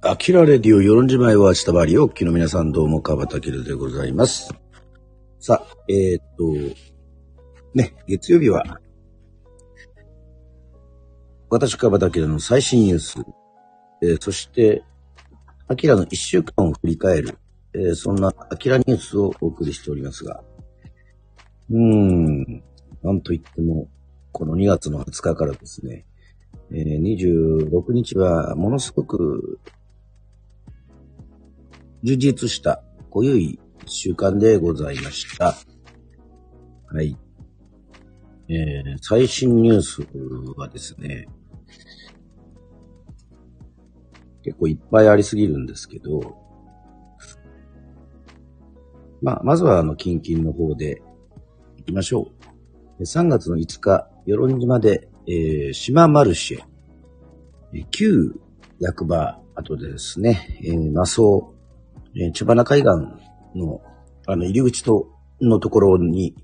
アキラレディオ、よろんじまいはしたばりを、昨日皆さんどうも、川端明でございます。さあ、えー、っと、ね、月曜日は、私、川端明の最新ニュース、えーそして、アキラの一週間を振り返る、えーそんなアキラニュースをお送りしておりますが、うーん、なんといっても、この2月の20日からですね、えー26日はものすごく充実した濃ゆい一週間でございました。はい。えー最新ニュースはですね、結構いっぱいありすぎるんですけど、まあ、まずはあの、キンキンの方で行きましょう。3月の5日、与論島で、えー島マルシェ、旧役場跡でですね、えー、マスオ、えー、千葉海岸の、あの、入り口と、のところに、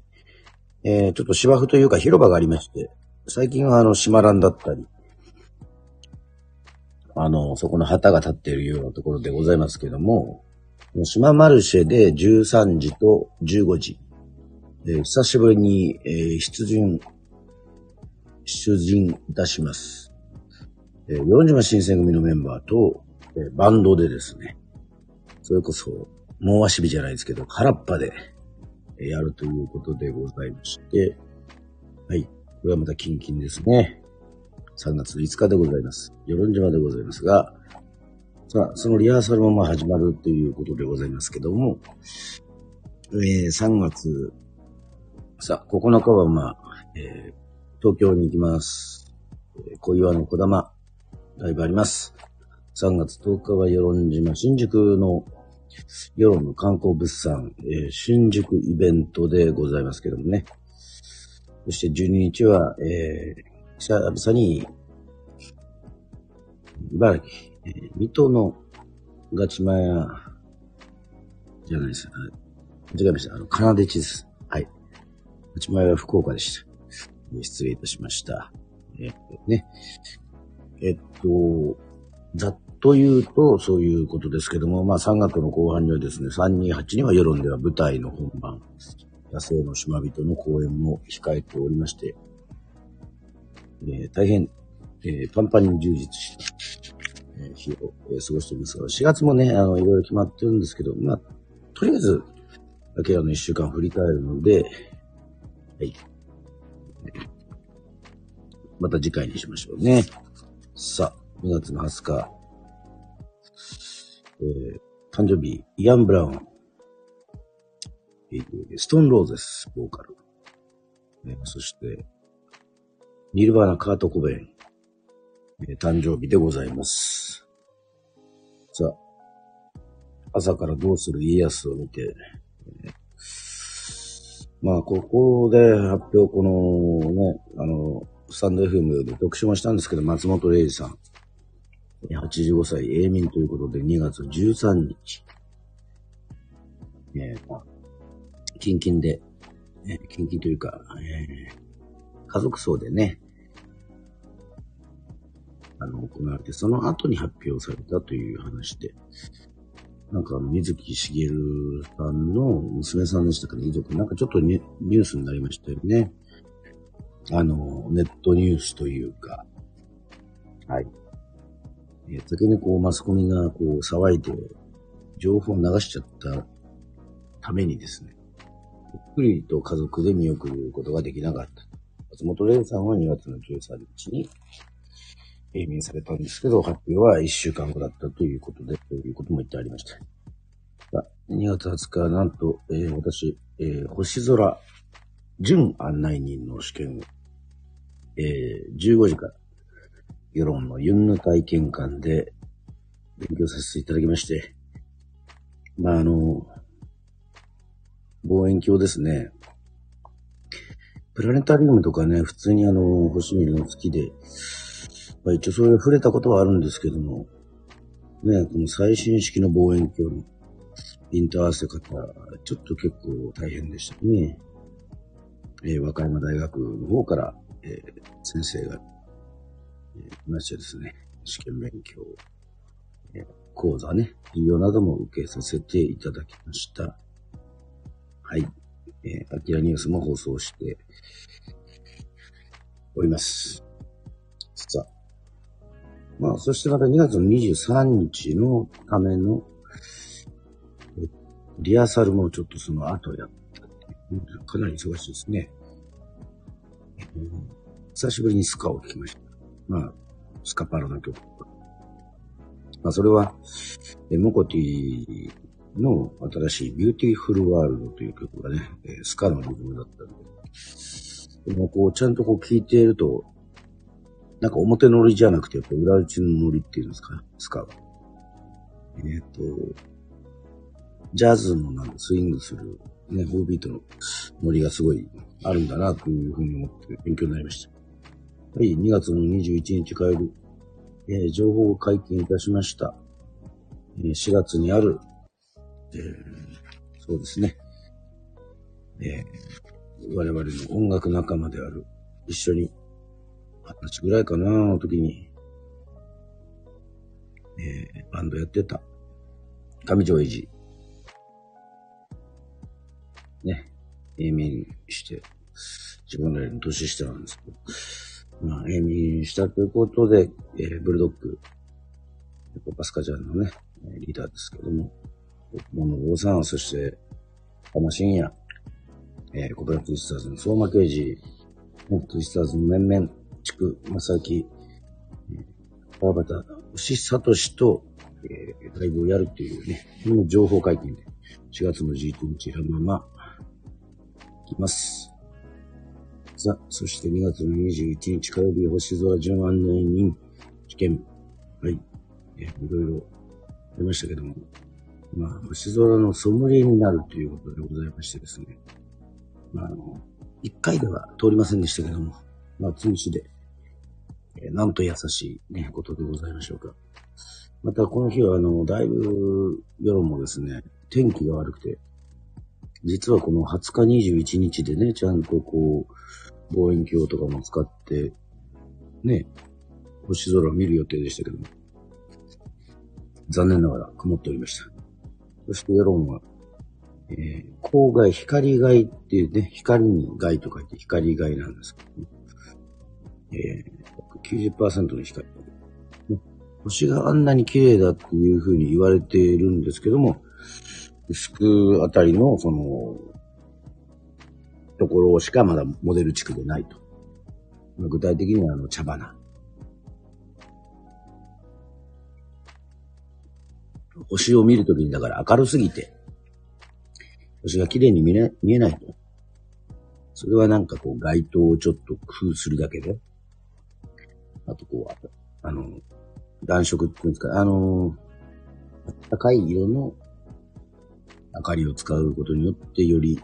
えーちょっと芝生というか広場がありまして、最近はあの、島蘭だったり、あの、そこの旗が立っているようなところでございますけども、島マルシェで13時と15時、え久しぶりに、えー出陣、出陣いたします。えー、四島新選組のメンバーと、えーバンドでですね、それこそ、もう足日じゃないですけど、空っぱで、えやるということでございまして、はい。これはまたキンキンですね。3月5日でございます。与論島でございますが、さあ、そのリハーサルもまあ始まるということでございますけども、えー3月、さあ、9日はまあ、えー東京に行きます。えー小岩の小玉、ライブあります。3月10日は与論島、新宿の世論の観光物産、えー新宿イベントでございますけどもね。そして12日は、えー久々に、茨城、えー水戸のガチマヤ、じゃないです。あ間違えました。あの、カナデチです。はい。ガチマヤは福岡でした。失礼いたしました。えーね。えっと、ざっと言うと、そういうことですけども、まあ3月の後半にはですね、328には世論では舞台の本番、野生の島人の公演も控えておりまして、えー大変、えーパンパンに充実した、えー日を、えー過ごしておりますが、4月もね、あの、いろいろ決まってるんですけど、まあ、とりあえず、アキラの1週間振り返るので、はい。また次回にしましょうね。さあ、2月の20日、えー誕生日、イアン・ブラウン、えーストーン・ローゼス、ボーカル。ねそして、ニルバーナ・カート・コベン、えー誕生日でございます。さあ、朝からどうする家康を見て、えーまあ、ここで発表、このね、あの、スタンド FM で特集もしたんですけど、松本零士さん、85歳永眠ということで2月13日、えーまあ、キンキンで、えーキンキンというか、えー家族葬でね、あの、行われて、その後に発表されたという話で、なんかあの、水木しげるさんの娘さんでしたかね、遺族、なんかちょっとニュニュースになりましたよね。あの、ネットニュースというか、はい。えー先にこう、マスコミがこう、騒いで、情報を流しちゃったためにですね、ゆっくりと家族で見送ることができなかった。松本零士さんは2月の13日に、永眠されたんですけど、発表は1週間後だったということで、ということも言ってありました。2月20日、なんと、えー私、えー星空準案内人の試験を、えー15時から、世論のユンヌ体験館で勉強させていただきまして、まあ、あの、望遠鏡ですね。プラネタリウムとかね、普通にあの、星見るの好きで、まあ、一応それ触れたことはあるんですけども、ね、この最新式の望遠鏡のインター合わせ方、ちょっと結構大変でしたね。えー和歌山大学の方から、えー先生が、えー、いましてですね、試験勉強、え講座ね、授業なども受けさせていただきました。はい。えー、アキラニュースも放送しております。さあ。まあ、そしてまた2月の23日のための、リハーサルもちょっとその後やった。かなり忙しいですね。久しぶりにスカを聴きました。まあ、スカパラの曲。まあ、それは、えモコティの新しい Beautiful World という曲がね、えスカのリズムだったんで。でもこう、ちゃんとこう聴いていると、なんか表ノリじゃなくて、やっぱ裏打ちのノリっていうんですか、スカは。えっ、ー、と、ジャズのなんかスイングする、ね、フービートのノリがすごいあるんだなというふうに思って勉強になりました。はい、2月の21日火曜日、えー、情報を解禁いたしました。えー、4月にある、えー、そうですね、えー、我々の音楽仲間である、一緒に、二十歳ぐらいかな、の時に、えー、バンドやってた、上条英二。ね、永眠して、自分なりの年下なんですけど、まあ、永眠したということで、えー、ブルドッグ、パスカジャンのね、リーダーですけども、モノ坊さん、そして、浜深夜、えー、コブラツイスターズの相馬刑事、ツイスターズの面々、地区、正木、えー、川端、牛聡と、えー、ライブをやるっていうね、この情報解禁で、4月の11日、ラママ、きます。さ、そして2月の21日火曜日、星空順案内人試験。はい。えいろいろありましたけども。まあ、星空のソムリエになるということでございましてですね。まあ、あの、一回では通りませんでしたけども、まあ、通知で、え、なんと優しいね、ことでございましょうか。また、この日は、あの、だいぶ、夜もですね、天気が悪くて、実はこの20日21日でね、ちゃんとこう、望遠鏡とかも使って、ね、星空を見る予定でしたけども、残念ながら曇っておりました。そして世論は、えー、光害、光害っていうね、光に害と書いて光害なんですけども、えー、90%の光。星があんなに綺麗だっていうふうに言われているんですけども、牛久あたりの、その、ところしかまだモデル地区でないと。具体的にはあの茶花。星を見るときにだから明るすぎて、星が綺麗に見え見えないと。それはなんかこう街灯をちょっと工夫するだけで。あとこう、あの、暖色っていうんですか、あの、高い色の明かりを使うことによってより、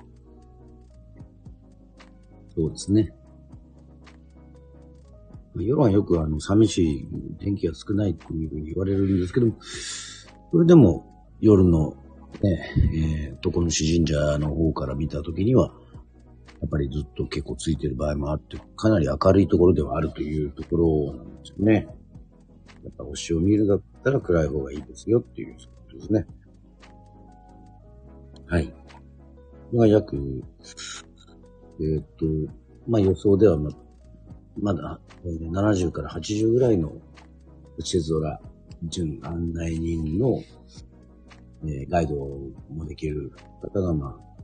そうですね。夜はよくあの、寂しい天気が少ないっていうふうに言われるんですけども、それでも夜のね、えー、床の主神社の方から見たときには、やっぱりずっと結構ついてる場合もあって、かなり明るいところではあるというところなんですよね。やっぱ星を見るだったら暗い方がいいですよっていうことですね。はい。まあ、約、えー、っと、まあ予想ではま、まだ、えー、70から80ぐらいの星空準案内人の、えー、ガイドもできる方が、まあ、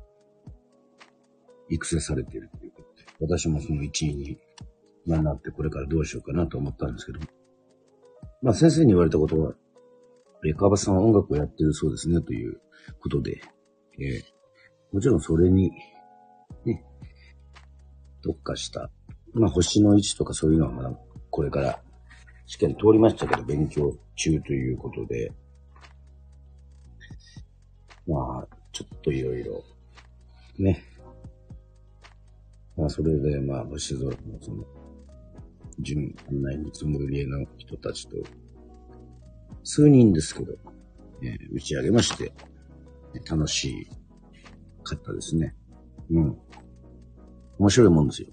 育成されているということで、私もその一位に、まあ、なってこれからどうしようかなと思ったんですけど。まあ先生に言われたことは、え川端さんは音楽をやってるそうですねということで、えー、もちろんそれに、ね、特化した、まあ星の位置とかそういうのはまだこれから試験通りましたけど勉強中ということで、まあ、ちょっといろいろ、ね。まあ、それで、まあ、星空のその、準案内のつもりの人たちと、数人ですけど、えー、打ち上げまして、楽しかったですね。うん。面白いもんですよ。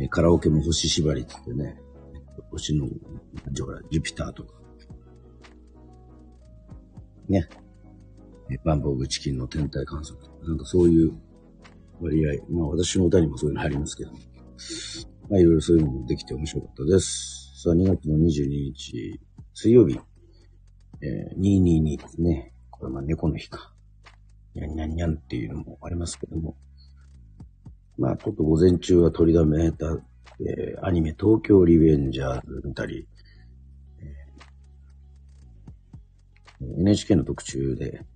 えー、カラオケも星縛りって言ってね、星の、ジュピターとか、ね、バンボーグチキンの天体観測。なんかそういう割合。まあ私の歌にもそういうの入りますけど。まあいろいろそういうのもできて面白かったです。さあ2月の22日、水曜日、えー、222ですね。これまあ猫の日か。にゃんにゃんにゃんっていうのもありますけども。まあちょっと午前中は取りだめた、えー、アニメ東京リベンジャーズ見たり、えー、NHK の特集で、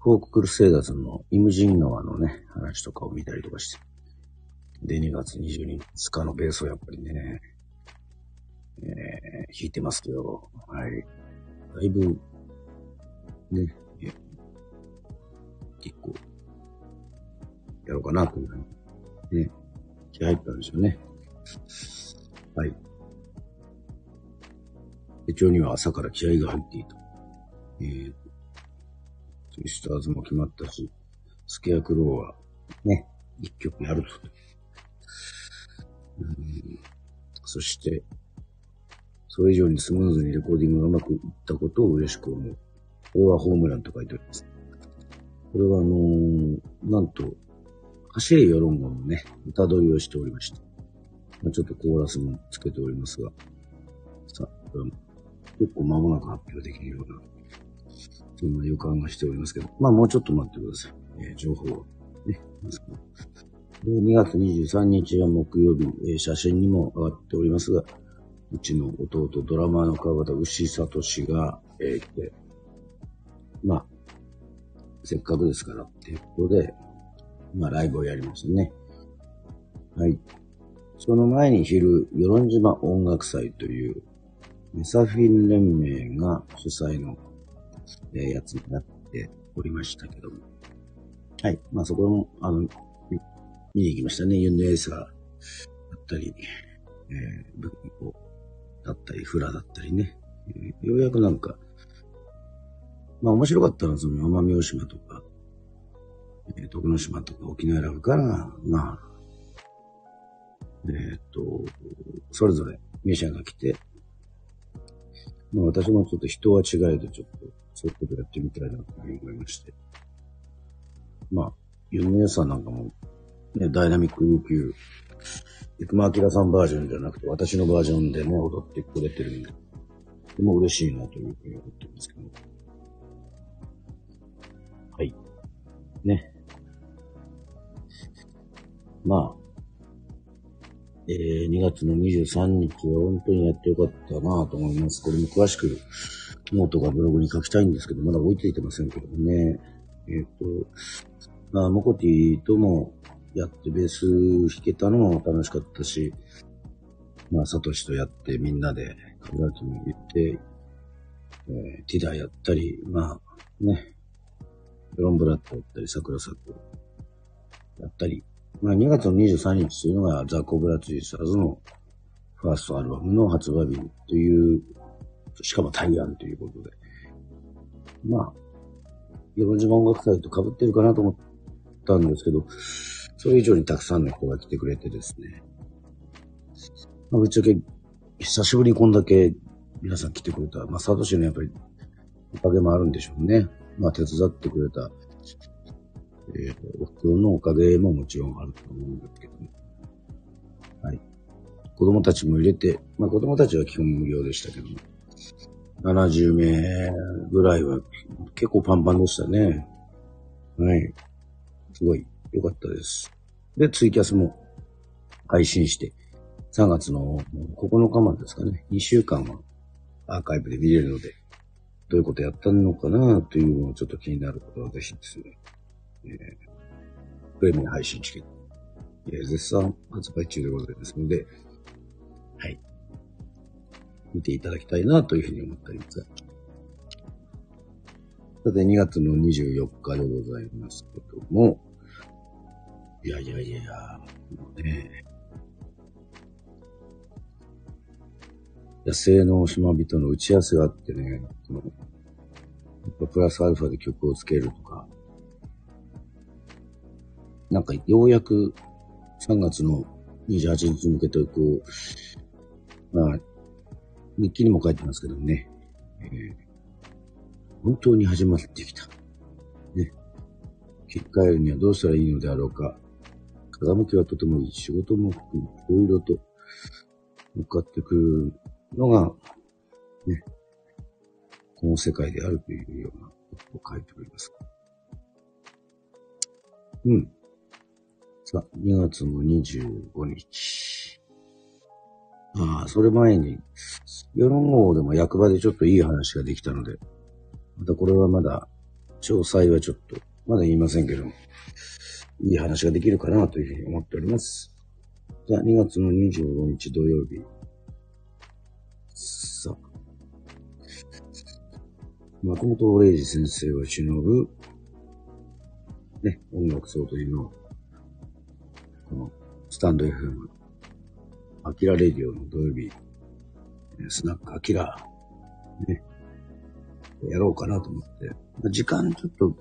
フォーククルセイダーズのイムジン川のね、話とかを見たりとかして。で、2月22日のベースをやっぱりね、えー、弾いてますけど、はい。だいぶ、ね、結構、やろうかなというふうに、ね、気合入ったんでしょうね。はい。手帳には朝から気合が入っていた。えー、ツイスターズも決まったし、スケアクローはね、一曲やると。うんそして、それ以上にスムーズにレコーディングがうまくいったことを嬉しく思う。これはホームランと書いてあります。これはあのー、なんと、走れよろんごのね、歌取りをしておりまして、まあ、ちょっとコーラスもつけておりますが、さあ、結構間もなく発表できるようなそんな予感がしておりますけど、まあもうちょっと待ってください。えー、情報をね。2月23日は木曜日、えー、写真にも上がっておりますが、うちの弟、ドラマーの川端牛聡が、えー、来て、まあ、せっかくですからっていうことで、まあライブをやりましたね。はい。その前に昼、与論島音楽祭という、メサフィン連盟が主催のえー、やつになっておりましたけども。はい。まあそこも、あの、見に行きましたね。ユンデエーサーだったり、えー、ブキコだったり、フラだったりね。ようやくなんか、まあ面白かったのはその奄美大島とか、えー、徳之島とか沖縄選ぶから、まあ、えー、っと、それぞれミュージシャンが来て、まあ私もちょっと人は違えどちょっとそういうことやってみたいなと思いまして。まあ、ユンネさんなんかも、ね、ダイナミック UQ、生間明さんバージョンじゃなくて、私のバージョンでね、踊ってくれてるんで、とても嬉しいなというふうに思ってますけど。はい。ね。まあ、えー、2月の23日は本当にやってよかったなと思います。これも詳しくノートがブログに書きたいんですけど、まだ置いていてませんけどもね。えっ、ー、と、まあ、モコティともやってベース弾けたのも楽しかったし、まあ、サトシとやってみんなで、カブラキも言って、えー、ティダーやったり、まあ、ね、ロンブラッドやったり、桜咲やったり、まあ、2月の23日というのがザ・コブラツイスターズのファーストアルバムの発売日というしかも対案ということで。まあ、四島音楽祭と被ってるかなと思ったんですけど、それ以上にたくさんの人が来てくれてですね。まあ、ぶっちゃけ、久しぶりにこんだけ皆さん来てくれた。まあ、サトシのやっぱり、おかげもあるんでしょうね。まあ、手伝ってくれた、えー、お袋のおかげももちろんあると思うんですけども。はい。子供たちも入れて、まあ子供たちは基本無料でしたけども。70名ぐらいは結構パンパンでしたね。はい。すごい良かったです。で、ツイキャスも配信して、3月の9日までですかね、2週間はアーカイブで見れるので、どういうことやったのかなというのをちょっと気になる方はぜひですね、えー、プレミア配信チケット、えー、絶賛発売中でございますので、はい。見ていただきたいなというふうに思っております。さて、2月の24日でございますけども、いやいやいや、もうね、野生の島人の打ち合わせがあってね、そのプラスアルファで曲をつけるとか、なんかようやく3月の28日に向けてこう、まあ、日記にも書いてますけどね、えー、本当に始まってきた。ね。切り替えるにはどうしたらいいのであろうか。風向きはとてもいい。仕事も含め、いろいろと向かってくるのが、ね、この世界であるというようなことを書いております。うん。さあ、2月の25日。ああ、それ前に、世論号でも役場でちょっといい話ができたので、またこれはまだ、詳細はちょっと、まだ言いませんけども、いい話ができるかなというふうに思っております。じゃあ、2月の25日土曜日。さあ。松本零士先生を忍ぶ、ね、音楽総取りの、この、スタンド FM、アキラレディオの土曜日、スナックアキラ、ね、やろうかなと思って。時間ちょっと、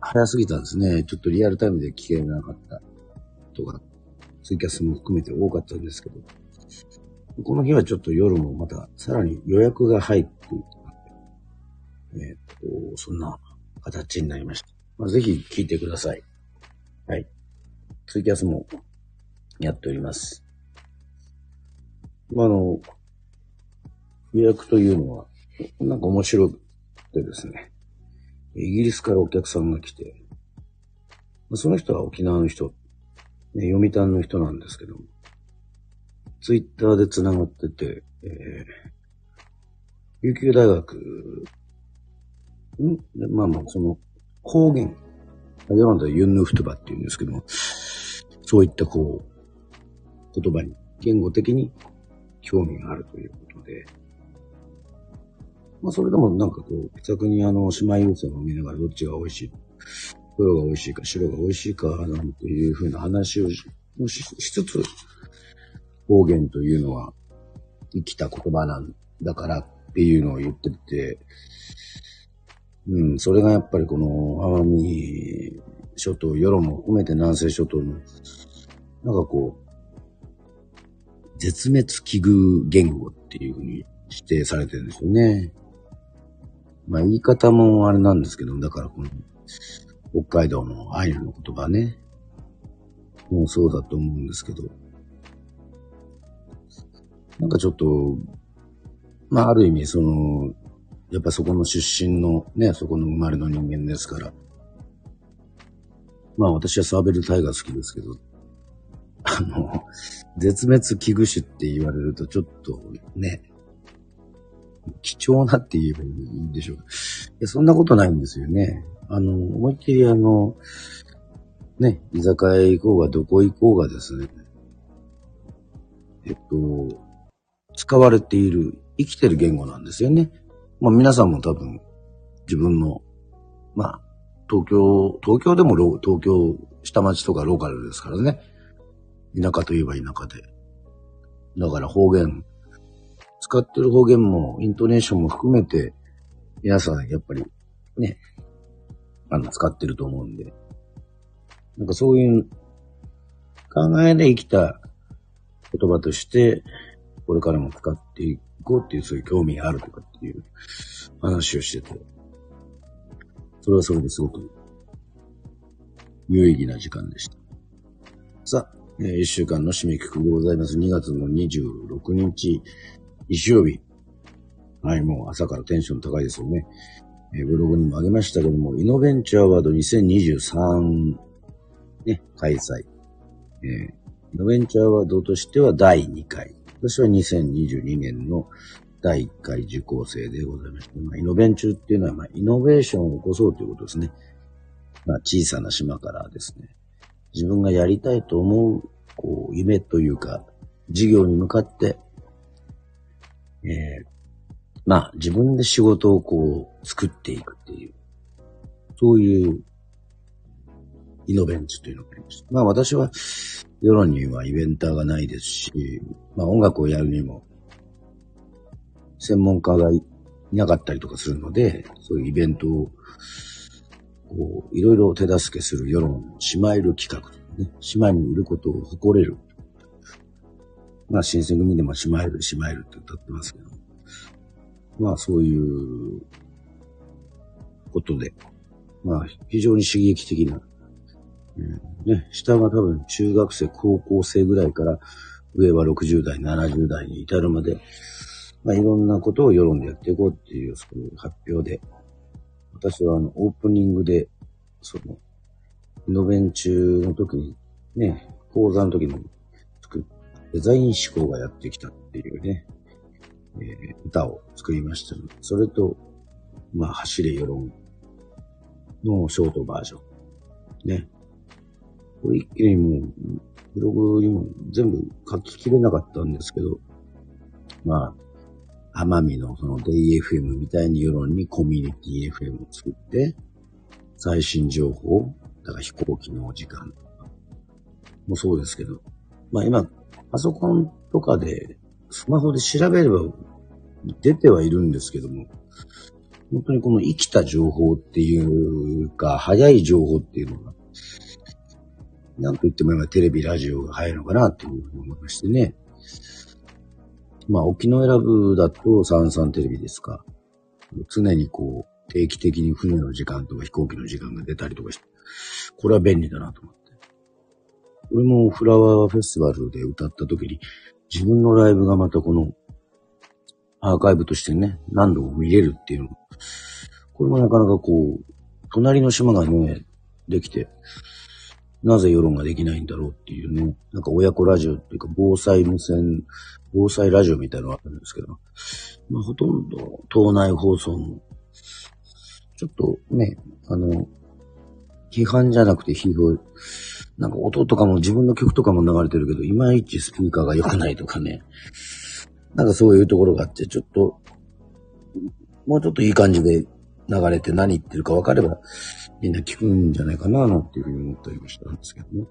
早すぎたんですね。ちょっとリアルタイムで聞けなかったとか、ツイキャスも含めて多かったんですけど、この日はちょっと夜もまたさらに予約が入っていて、え、っと、そんな形になりました。まあ、ぜひ聞いてください。はい。ツイキャスもやっております。まあ、あの、予約というのは、なんか面白くてですね、イギリスからお客さんが来て、その人は沖縄の人、ね、読谷の人なんですけども、ツイッターで繋がってて、えー、琉球大学、ん？まあまあ、その、方言、ヨランダユンヌフトバって言うんですけども、そういったこう、言葉に、言語的に興味があるということで、まあそれでもなんかこう、気さくにあの、姉妹優先を見ながらどっちが美味しい、黒が美味しいか白が美味しいか、なんていうふうな話をししつつ、方言というのは生きた言葉なんだからっていうのを言ってて、うん、それがやっぱりこの奄美諸島、世論も含めて南西諸島の、なんかこう、絶滅危惧言語っていうふうに指定されてるんですよね。まあ言い方もあれなんですけど、だからこの、北海道のアイヌの言葉ね、もうそうだと思うんですけど、なんかちょっと、まあある意味その、やっぱそこの出身のね、そこの生まれの人間ですから、まあ私はサーベルタイガー好きですけど、あの、絶滅危惧種って言われるとちょっとね、貴重なって言えばいいんでしょう。いや、そんなことないんですよね。あの、思いっきりあの、ね、居酒屋行こうがどこ行こうがですね、えっと、使われている、生きてる言語なんですよね。まあ皆さんも多分、自分の、まあ、東京、東京でも東京下町とかローカルですからね。田舎といえば田舎で。だから方言、使ってる方言も、イントネーションも含めて、皆さんやっぱり、ね、あの、使ってると思うんで。なんかそういう考えで生きた言葉として、これからも使っていくこうっていう、そういう興味があるとかっていう話をしてて、それはそれですごく有意義な時間でした。さあ、えー、一週間の締めくくりでございます。2月の26日、日曜日。はい、もう朝からテンション高いですよね。えー、ブログにもあげましたけども、イノベンチャーワード2023、ね、開催。えー、イノベンチャーワードとしては第2回。私は2022年の第1回受講生でございまして、まあ、イノベンチュっていうのは、まあ、イノベーションを起こそうということですね。まあ、小さな島からですね、自分がやりたいと思う、こう、夢というか、事業に向かって、えー、まあ、自分で仕事をこう、作っていくっていう、そういうイノベンチュというのがありました。まあ私は、世論にはイベンターがないですし、まあ音楽をやるにも、専門家がいなかったりとかするので、そういうイベントを、こう、いろいろ手助けする世論、シマイル企画ね、島にいることを誇れる。まあ、新選組でもシマイル、シマイルって歌ってますけど。まあ、そういうことで、まあ、非常に刺激的な、ね、下が多分中学生、高校生ぐらいから、上は60代、70代に至るまで、まあ、いろんなことを世論でやっていこうっていう、そういう発表で、私はあの、オープニングで、その、イノベン中の時に、ね、講座の時に作デザイン思考がやってきたっていうね、えー、歌を作りました、それと、まあ、走れ世論のショートバージョン。ね。これ一気にもう、ブログにも全部書ききれなかったんですけど、まあ、奄美のそのデイ FM みたいに世論にコミュニティ FM を作って、最新情報、だから飛行機の時間。もそうですけど、まあ今、パソコンとかで、スマホで調べれば出てはいるんですけども、本当にこの生きた情報っていうか、早い情報っていうのが、なんと言っても今テレビ、ラジオが早いのかなっていうふうに思いましてね。まあ、沖永良部だと三々テレビですか。常にこう、定期的に船の時間とか飛行機の時間が出たりとかして、これは便利だなと思って。俺もフラワーフェスティバルで歌った時に、自分のライブがまたこのアーカイブとしてね、何度も見れるっていうの、これもなかなかこう、隣の島がね、できて、なぜ世論ができないんだろうっていうね、なんか親子ラジオっていうか防災無線、防災ラジオみたいなのがあるんですけど、まあほとんど島内放送の、ちょっとね、あの、批判じゃなくて批評、なんか音とかも自分の曲とかも流れてるけど、いまいちスピーカーが良くないとかね、なんかそういうところがあって、ちょっと、もうちょっといい感じで流れて何言ってるか分かれば、みんな聞くんじゃないかな、なんていうふうに思ったりもしたんですけどね。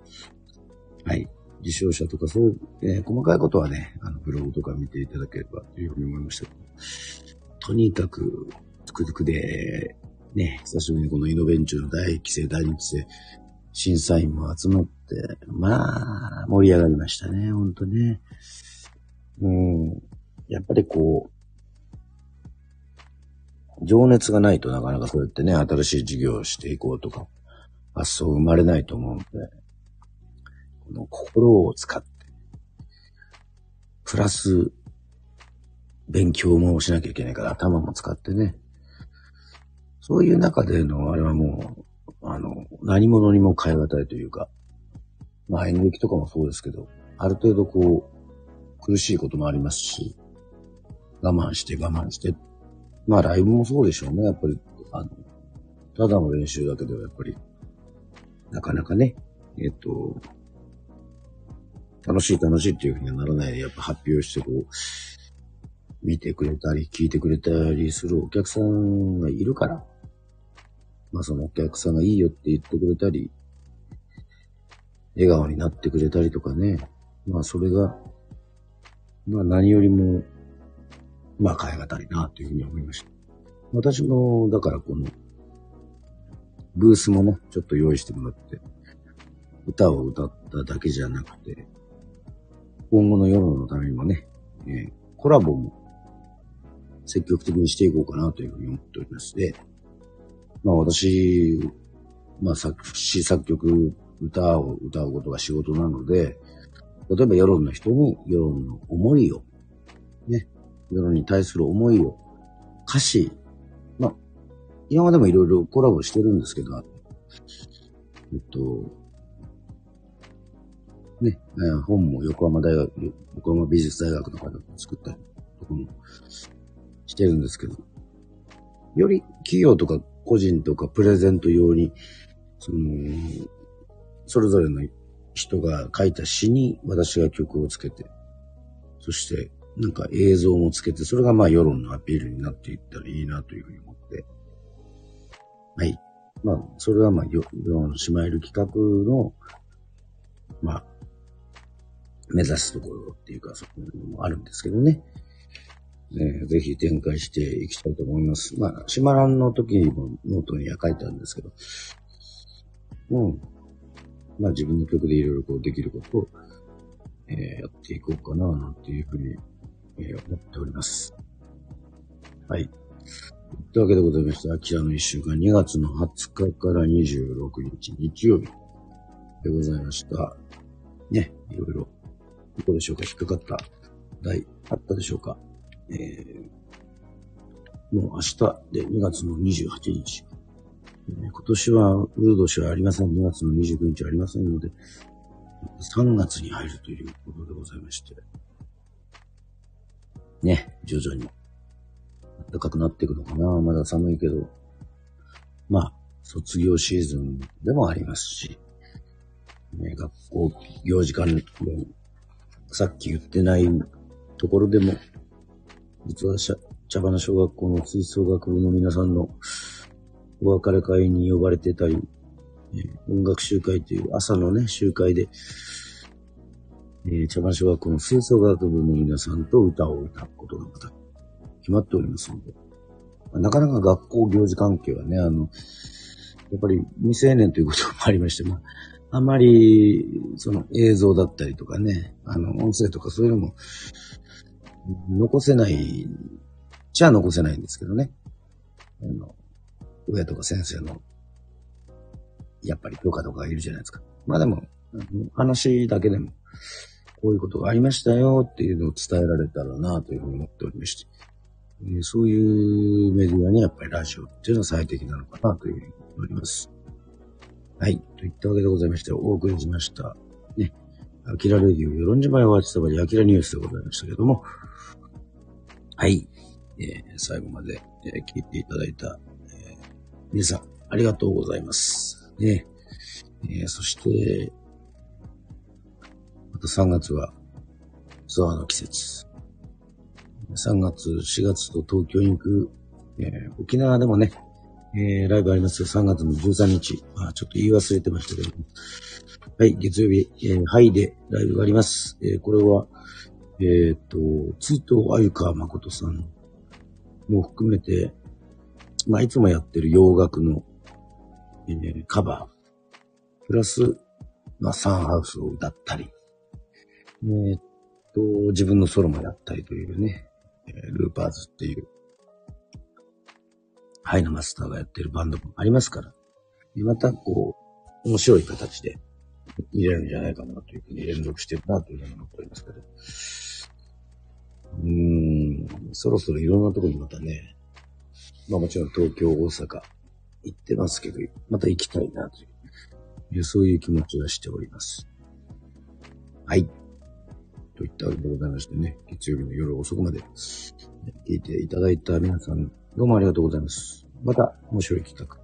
はい。受賞者とかそう、えー、細かいことはね、あの、ブログとか見ていただければというふうに思いましたけどとにかく、つくづくで、ね、久しぶりにこのイノベンチューの第1期生、第2期生、審査員も集まって、まあ、盛り上がりましたね、ほんとね。うん。やっぱりこう、情熱がないとなかなかそうやってね、新しい事業をしていこうとか、発想生まれないと思うので、この心を使って、プラス、勉強もしなきゃいけないから頭も使ってね、そういう中でのあれはもう、あの、何者にも変え難いというか、まあ演劇とかもそうですけど、ある程度こう、苦しいこともありますし、我慢して我慢してまあライブもそうでしょうね。やっぱり、あの、ただの練習だけではやっぱり、なかなかね、えっと、楽しい楽しいっていうふうにはならないで、やっぱ発表してこう、見てくれたり、聞いてくれたりするお客さんがいるから、まあそのお客さんがいいよって言ってくれたり、笑顔になってくれたりとかね、まあそれが、まあ何よりもまあ、変え難いな、というふうに思いました。私も、だからこの、ブースもね、ちょっと用意してもらって、歌を歌っただけじゃなくて、今後の世論のためにもね、えー、コラボも積極的にしていこうかなというふうに思っておりまして、まあ私、まあ作詞作曲、歌を歌うことが仕事なので、例えば世論の人に世論の思いをね、世論に対する思いを歌詞、まあ、今までもいろいろコラボしてるんですけど、えっと、ね、本も横浜大学、横浜美術大学の方が作ったりとかもしてるんですけど、より企業とか個人とかプレゼント用に、その、それぞれの人が書いた詩に私が曲をつけて、そしてなんか映像もつけて、それがまあ世論のアピールになっていったらいいなというふうに思って。はい。まあ、それはまあ、世論のしまえる企画の、まあ、目指すところっていうか、そういうのもあるんですけどね。ねぜひ展開していきたいと思います。まあ、島蘭の時にもノートには書いたんですけど、うん。まあ自分の曲でいろいろこうできることを、えー、やっていこうかな、なんていうふうにえ、思っております。はい。というわけでございまして、アキラの一週間、2月の20日から26日、日曜日でございました。ね、いろいろ、どこでしょうか引っかかった題あったでしょうかえー、もう明日で2月の28日。今年は、ウード氏はありません。2月の29日ありませんので、3月に入るということでございまして。ね、徐々に暖かくなっていくのかな。まだ寒いけど。まあ、卒業シーズンでもありますし、ね、学校行事間さっき言ってないところでも、実は茶花小学校の吹奏楽部の皆さんのお別れ会に呼ばれてたり、音楽集会という朝のね、集会で、えー、茶花小学校の吹奏楽部の皆さんと歌を歌うことがまた決まっておりますので、まなかなか学校行事関係はね、あの、やっぱり未成年ということもありまして、まあ、あまり、その映像だったりとかね、あの、音声とかそういうのも、残せない、じゃあ残せないんですけどね。あの、親とか先生の、やっぱり許可とかいるじゃないですか。まあでも、話だけでも、こういうことがありましたよっていうのを伝えられたらなというふうに思っておりまして。えそういうメディアにやっぱりラジオっていうのは最適なのかなというふうに思います。はい。といったわけでございまして、お送りしました。ね。アキラレディオ、与論島やワチサバリアキラニュースでございましたけども、はい。えー、最後まで、えー、聞いていただいた、えー、皆さん、ありがとうございます。ね。えー、そして、また3月は、ツアーの季節。3月、4月と東京に行く、えー、沖縄でもね、えー、ライブありますよ。3月の13日。あ、ちょっと言い忘れてましたけどはい、月曜日、えー、ハイでライブがあります。えー、これは、えっ、と、追悼あゆか誠さんも含めて、まあ、いつもやってる洋楽の、えー、カバー、プラス、まあ、サンハウスを歌ったり、えっと、自分のソロもやったりというね、ルーパーズっていう、ハイのマスターがやってるバンドもありますから、またこう、面白い形で見れるんじゃないかなというふうに連続してるなというふうに思っておりますけど。うーん、そろそろいろんなところにまたね、まあもちろん東京、大阪行ってますけど、また行きたいなという、そういう気持ちがしております。はい。といったわけでございましてね、月曜日の夜遅くまで聞いていただいた皆さん、どうもありがとうございます。また面白い企画、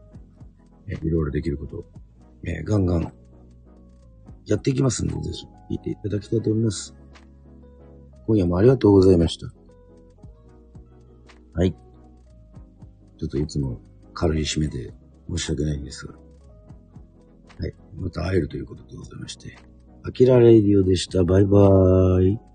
えいろいろできることを、えガンガンやっていきますんで、ぜひ聞いていただきたいと思います。今夜もありがとうございました。はい。ちょっといつも軽い締めで申し訳ないんですが。はい。また会えるということでございまして。アキラレイディオでした。バイバーイ。